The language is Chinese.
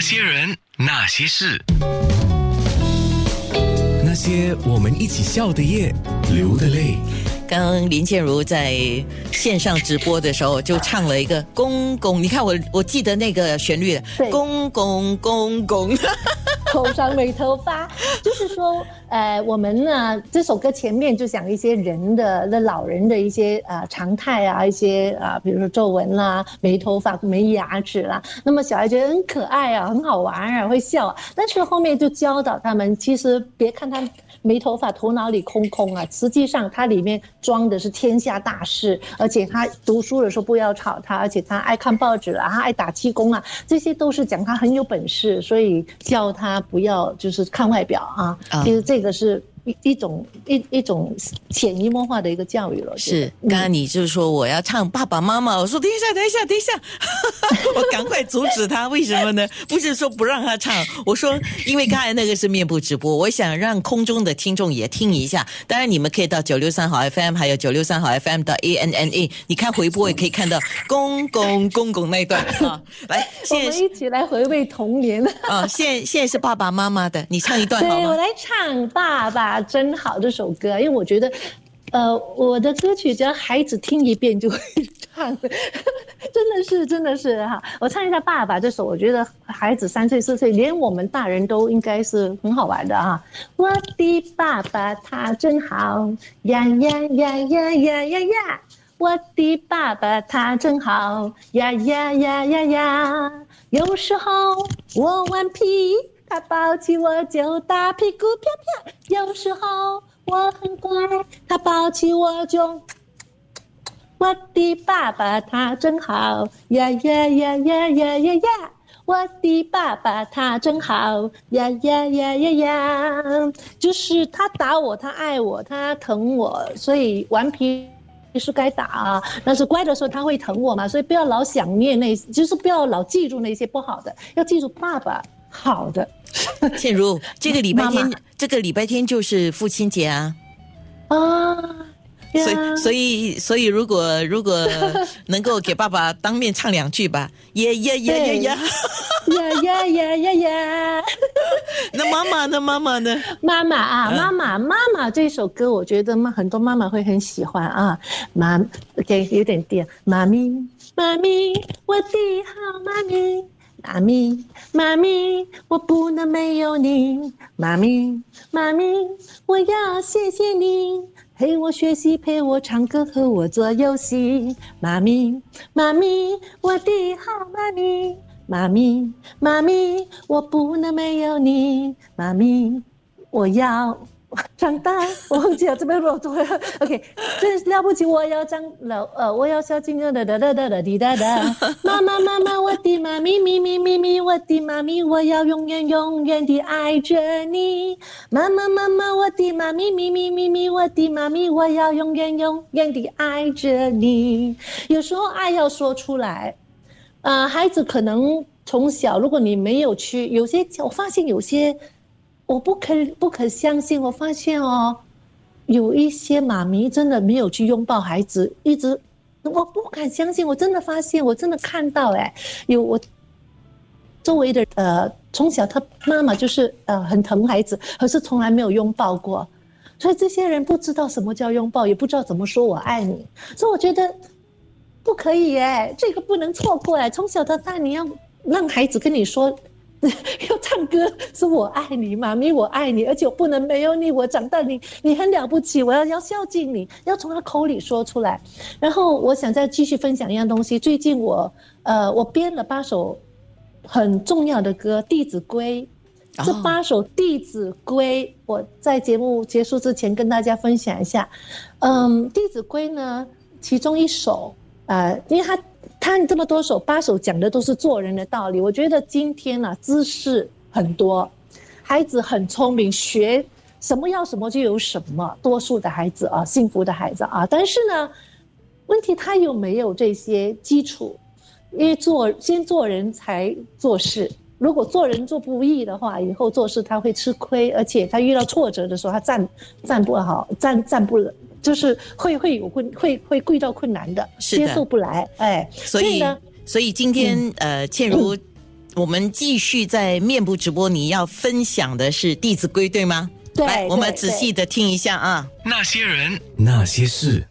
那些人，那些事，那些我们一起笑的夜，流的泪。刚刚林建如在线上直播的时候就唱了一个“公公”，你看我我记得那个旋律，公公公公，头上没头发，就是说，呃，我们呢这首歌前面就讲一些人的那老人的一些呃常态啊，一些啊，比如说皱纹啦、没头发、没牙齿啦，那么小孩觉得很可爱啊，很好玩啊，会笑啊，但是后面就教导他们，其实别看他。没头发，头脑里空空啊！实际上，他里面装的是天下大事，而且他读书的时候不要吵他，而且他爱看报纸啊，爱打气功啊，这些都是讲他很有本事，所以叫他不要就是看外表啊。其实这个是。一一种一一种潜移默化的一个教育了。是，刚刚你就是说我要唱爸爸妈妈，我说等一下，等一下，等一下，我赶快阻止他。为什么呢？不是说不让他唱，我说因为刚才那个是面部直播，我想让空中的听众也听一下。当然，你们可以到九六三号 FM，还有九六三号 FM 的 A N N A，你看回播也可以看到公公公公那一段啊。来，我们一起来回味童年。啊，现现在是爸爸妈妈的，你唱一段好吗？对我来唱爸爸。啊真好这首歌，因为我觉得，呃，我的歌曲只要孩子听一遍就会唱，真的是，真的是哈。我唱一下《爸爸》这首，我觉得孩子三岁四岁，连我们大人都应该是很好玩的哈。我的爸爸他真好呀呀呀呀呀呀呀！我的爸爸他真好呀呀呀呀呀！有时候我顽皮。他抱起我就打屁股啪啪，有时候我很乖，他抱起我就。我的爸爸他真好呀呀呀呀呀呀呀！我的爸爸他真好呀呀呀呀呀！就是他打我，他爱我，他疼我，所以顽皮是该打，但是乖的时候他会疼我嘛，所以不要老想念那，就是不要老记住那些不好的，要记住爸爸好的。倩如，这个礼拜天，这个礼拜天就是父亲节啊！啊，所以，所以，所以，如果如果能够给爸爸当面唱两句吧，呀呀呀呀呀，呀呀呀呀呀！那妈妈呢？妈妈呢？妈妈啊，妈妈，妈妈，这首歌我觉得妈很多妈妈会很喜欢啊。妈，OK，有点低，妈咪，妈咪，我的好妈咪。妈咪，妈咪，我不能没有你。妈咪，妈咪，我要谢谢你陪我学习，陪我唱歌，和我做游戏。妈咪，妈咪，我的好妈咪。妈咪，妈咪，我不能没有你。妈咪，我要。长大，我忘记了这边不做了。OK，真是了不起！我要长老，呃，我要小金鹅哒哒哒哒哒滴哒哒。妈妈妈妈，我的妈咪咪咪咪咪，我的妈咪，我要永远永远的爱着你。妈妈妈妈，我的妈咪咪咪咪咪，我的妈咪，我要永远永远的爱着你。有时候爱要说出来，啊，孩子可能从小，如果你没有去，有些我发现有些。我不可不可相信，我发现哦，有一些妈咪真的没有去拥抱孩子，一直我不敢相信，我真的发现，我真的看到哎，有我周围的呃，从小他妈妈就是呃很疼孩子，可是从来没有拥抱过，所以这些人不知道什么叫拥抱，也不知道怎么说我爱你，所以我觉得不可以哎，这个不能错过哎，从小到大你要让孩子跟你说。要唱歌，说我爱你，妈咪我爱你，而且我不能没有你。我长大，你你很了不起，我要要孝敬你，要从他口里说出来。然后我想再继续分享一样东西。最近我呃，我编了八首很重要的歌，《弟子规》。这八首《弟子规》，我在节目结束之前跟大家分享一下。嗯，《弟子规》呢，其中一首，呃，因为它。他这么多首，八首讲的都是做人的道理。我觉得今天呢，知识很多，孩子很聪明，学什么要什么就有什么。多数的孩子啊，幸福的孩子啊，但是呢，问题他有没有这些基础？因为做先做人才做事，如果做人做不易的话，以后做事他会吃亏，而且他遇到挫折的时候，他站站不好，站站不了。就是会会有困会会遇到困难的，接受不来，哎，所以呢，所以今天呃，倩如我们继续在面部直播，你要分享的是《弟子规》，对吗？对来，我们仔细的听一下啊。那些人，那些事，